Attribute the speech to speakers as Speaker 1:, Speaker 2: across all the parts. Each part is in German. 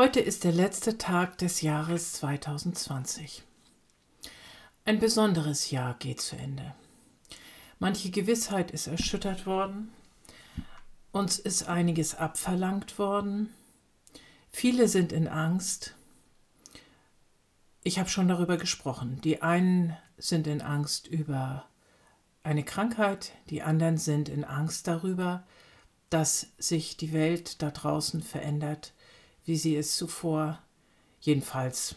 Speaker 1: heute ist der letzte Tag des Jahres 2020. Ein besonderes Jahr geht zu Ende. Manche Gewissheit ist erschüttert worden, uns ist einiges abverlangt worden, viele sind in Angst. Ich habe schon darüber gesprochen. Die einen sind in Angst über eine Krankheit, die anderen sind in Angst darüber, dass sich die Welt da draußen verändert, wie sie es zuvor, jedenfalls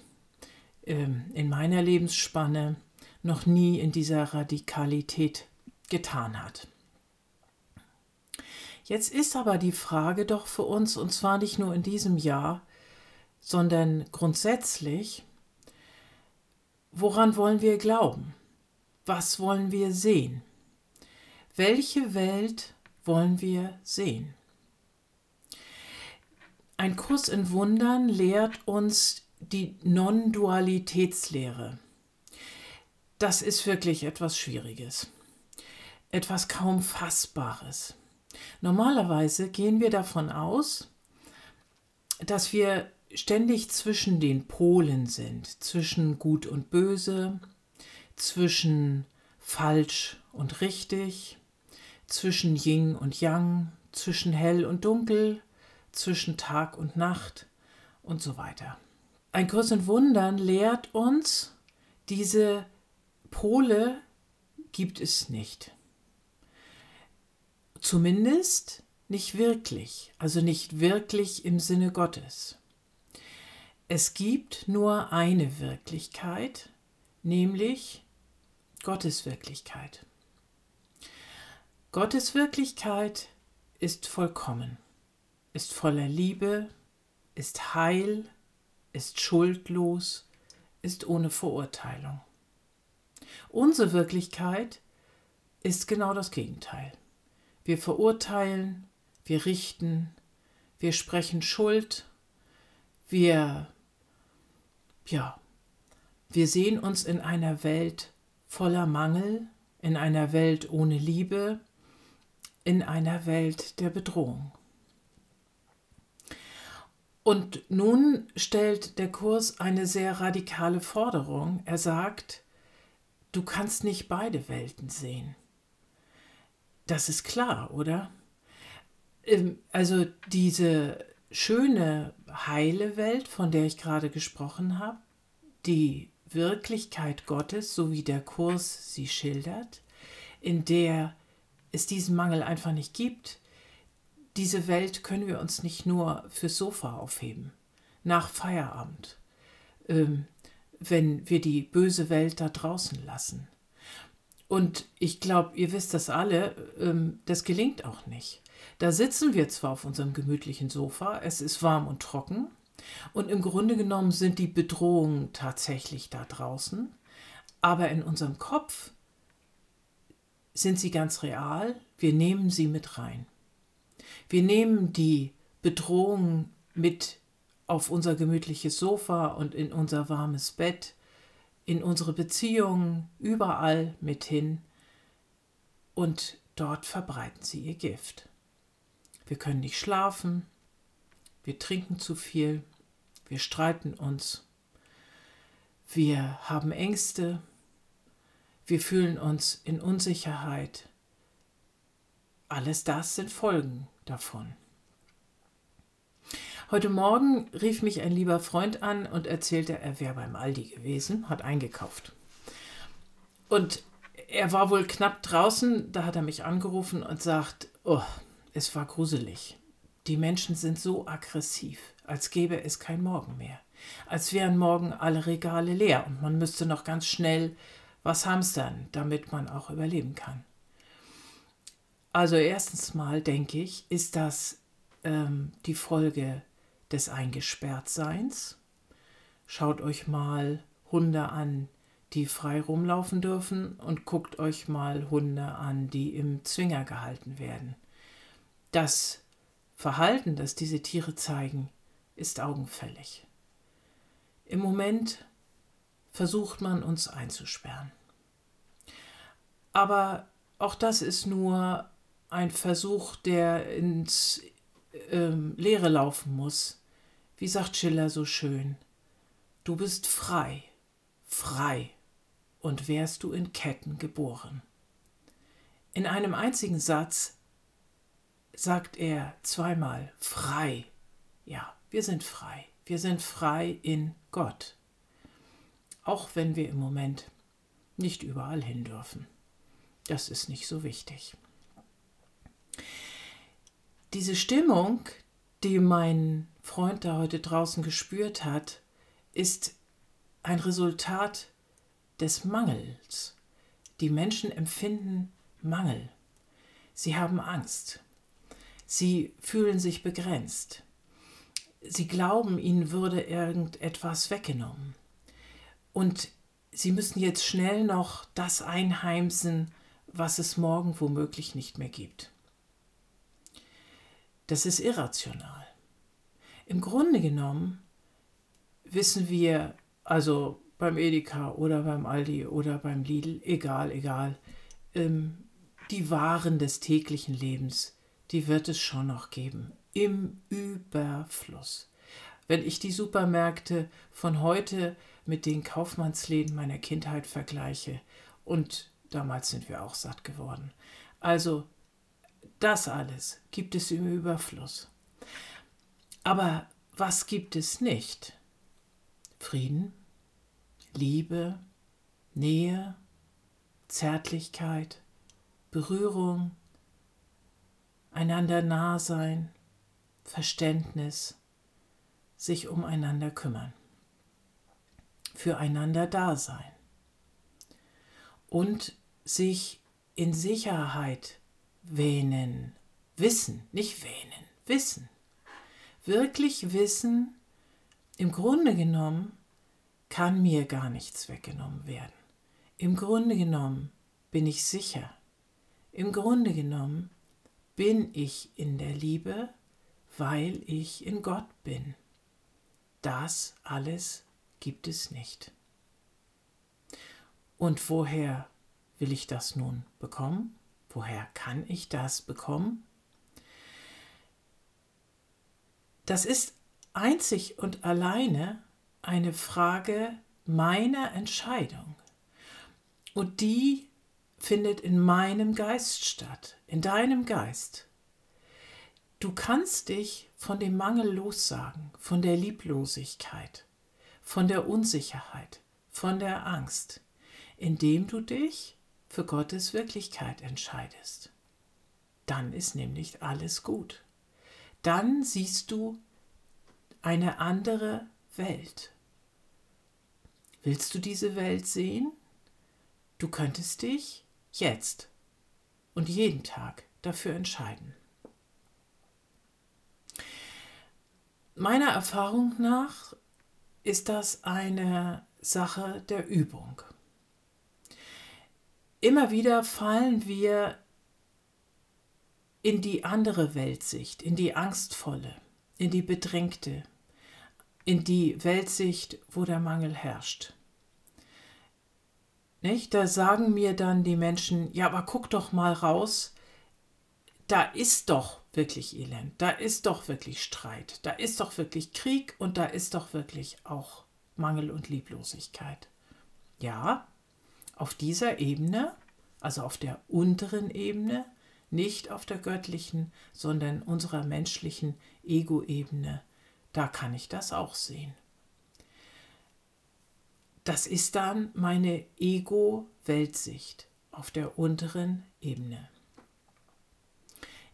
Speaker 1: ähm, in meiner Lebensspanne, noch nie in dieser Radikalität getan hat. Jetzt ist aber die Frage doch für uns, und zwar nicht nur in diesem Jahr, sondern grundsätzlich, woran wollen wir glauben? Was wollen wir sehen? Welche Welt wollen wir sehen? Ein Kurs in Wundern lehrt uns die Non-Dualitätslehre. Das ist wirklich etwas Schwieriges, etwas kaum Fassbares. Normalerweise gehen wir davon aus, dass wir ständig zwischen den Polen sind, zwischen Gut und Böse, zwischen falsch und richtig, zwischen Yin und Yang, zwischen hell und dunkel, zwischen Tag und Nacht und so weiter. Ein Kurs in Wundern lehrt uns, diese Pole gibt es nicht. Zumindest nicht wirklich, also nicht wirklich im Sinne Gottes. Es gibt nur eine Wirklichkeit, nämlich Gottes Wirklichkeit. Gottes Wirklichkeit ist vollkommen, ist voller Liebe, ist heil, ist schuldlos, ist ohne Verurteilung. Unsere Wirklichkeit ist genau das Gegenteil. Wir verurteilen, wir richten, wir sprechen Schuld, wir ja, wir sehen uns in einer Welt voller Mangel, in einer Welt ohne Liebe, in einer Welt der Bedrohung. Und nun stellt der Kurs eine sehr radikale Forderung. Er sagt, du kannst nicht beide Welten sehen. Das ist klar, oder? Ähm, also diese schöne, heile Welt, von der ich gerade gesprochen habe, die Wirklichkeit Gottes, so wie der Kurs sie schildert, in der es diesen Mangel einfach nicht gibt, diese Welt können wir uns nicht nur fürs Sofa aufheben, nach Feierabend, ähm, wenn wir die böse Welt da draußen lassen. Und ich glaube, ihr wisst das alle, ähm, das gelingt auch nicht. Da sitzen wir zwar auf unserem gemütlichen Sofa, es ist warm und trocken, und im Grunde genommen sind die Bedrohungen tatsächlich da draußen, aber in unserem Kopf sind sie ganz real, wir nehmen sie mit rein. Wir nehmen die Bedrohung mit auf unser gemütliches Sofa und in unser warmes Bett, in unsere Beziehungen, überall mit hin und dort verbreiten sie ihr Gift. Wir können nicht schlafen, wir trinken zu viel, wir streiten uns, wir haben Ängste, wir fühlen uns in Unsicherheit. Alles das sind Folgen davon. Heute Morgen rief mich ein lieber Freund an und erzählte, er wäre beim Aldi gewesen, hat eingekauft. Und er war wohl knapp draußen, da hat er mich angerufen und sagt, oh, es war gruselig. Die Menschen sind so aggressiv, als gäbe es kein Morgen mehr. Als wären morgen alle Regale leer und man müsste noch ganz schnell was hamstern, damit man auch überleben kann. Also erstens mal denke ich, ist das ähm, die Folge des Eingesperrtseins. Schaut euch mal Hunde an, die frei rumlaufen dürfen und guckt euch mal Hunde an, die im Zwinger gehalten werden. Das Verhalten, das diese Tiere zeigen, ist augenfällig. Im Moment versucht man uns einzusperren. Aber auch das ist nur ein Versuch, der ins ähm, Leere laufen muss. Wie sagt Schiller so schön, du bist frei, frei und wärst du in Ketten geboren. In einem einzigen Satz sagt er zweimal frei. Ja, wir sind frei. Wir sind frei in Gott. Auch wenn wir im Moment nicht überall hin dürfen. Das ist nicht so wichtig. Diese Stimmung, die mein Freund da heute draußen gespürt hat, ist ein Resultat des Mangels. Die Menschen empfinden Mangel. Sie haben Angst. Sie fühlen sich begrenzt. Sie glauben, ihnen würde irgendetwas weggenommen. Und sie müssen jetzt schnell noch das einheimsen, was es morgen womöglich nicht mehr gibt. Das ist irrational. Im Grunde genommen wissen wir, also beim Edeka oder beim Aldi oder beim Lidl, egal, egal, ähm, die Waren des täglichen Lebens, die wird es schon noch geben. Im Überfluss. Wenn ich die Supermärkte von heute mit den Kaufmannsläden meiner Kindheit vergleiche, und damals sind wir auch satt geworden. Also, das alles gibt es im Überfluss. Aber was gibt es nicht? Frieden, Liebe, Nähe, Zärtlichkeit, Berührung, einander nah sein, Verständnis, sich umeinander kümmern, füreinander da sein und sich in Sicherheit wähnen, wissen, nicht wähnen, wissen, wirklich wissen, im Grunde genommen kann mir gar nichts weggenommen werden. Im Grunde genommen bin ich sicher. Im Grunde genommen bin ich in der Liebe, weil ich in Gott bin. Das alles gibt es nicht. Und woher will ich das nun bekommen? Woher kann ich das bekommen? Das ist einzig und alleine eine Frage meiner Entscheidung. Und die findet in meinem Geist statt, in deinem Geist. Du kannst dich von dem Mangel lossagen, von der Lieblosigkeit, von der Unsicherheit, von der Angst, indem du dich für Gottes Wirklichkeit entscheidest. Dann ist nämlich alles gut. Dann siehst du eine andere Welt. Willst du diese Welt sehen? Du könntest dich jetzt und jeden Tag dafür entscheiden. Meiner Erfahrung nach ist das eine Sache der Übung. Immer wieder fallen wir in die andere Weltsicht, in die angstvolle, in die bedrängte, in die Weltsicht, wo der Mangel herrscht. Nicht? Da sagen mir dann die Menschen, ja, aber guck doch mal raus, da ist doch wirklich Elend, da ist doch wirklich Streit, da ist doch wirklich Krieg und da ist doch wirklich auch Mangel und Lieblosigkeit. Ja, auf dieser Ebene, also auf der unteren Ebene, nicht auf der göttlichen, sondern unserer menschlichen Ego-Ebene, da kann ich das auch sehen. Das ist dann meine Ego-Weltsicht auf der unteren Ebene.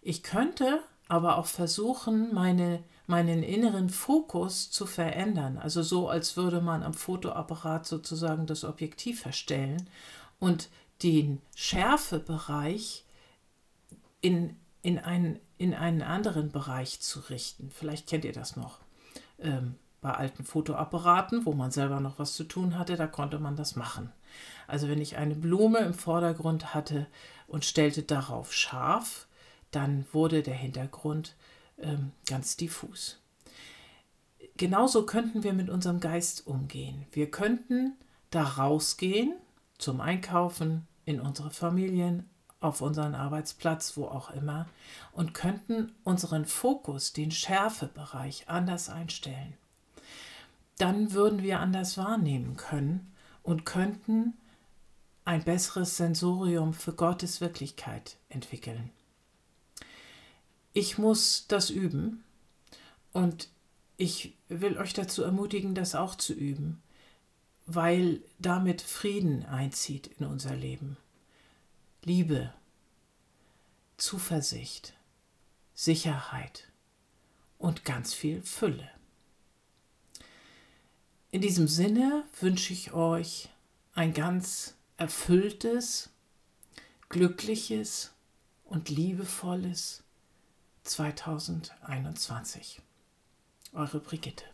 Speaker 1: Ich könnte aber auch versuchen, meine, meinen inneren Fokus zu verändern. Also so, als würde man am Fotoapparat sozusagen das Objektiv verstellen und den Schärfebereich in, in, einen, in einen anderen Bereich zu richten. Vielleicht kennt ihr das noch. ähm, bei alten Fotoapparaten, wo man selber noch was zu tun hatte, da konnte man das machen. Also wenn ich eine Blume im Vordergrund hatte und stellte darauf scharf, dann wurde der Hintergrund ganz diffus. Genauso könnten wir mit unserem Geist umgehen. Wir könnten da rausgehen zum Einkaufen, in unsere Familien, auf unseren Arbeitsplatz, wo auch immer, und könnten unseren Fokus, den Schärfebereich anders einstellen. Dann würden wir anders wahrnehmen können und könnten ein besseres Sensorium für Gottes Wirklichkeit entwickeln. Ich muss das üben und ich will euch dazu ermutigen, das auch zu üben, weil damit Frieden einzieht in unser Leben. Liebe, Zuversicht, Sicherheit und ganz viel Fülle. In diesem Sinne wünsche ich euch ein ganz erfülltes, glückliches und liebevolles 2021. Eure Brigitte.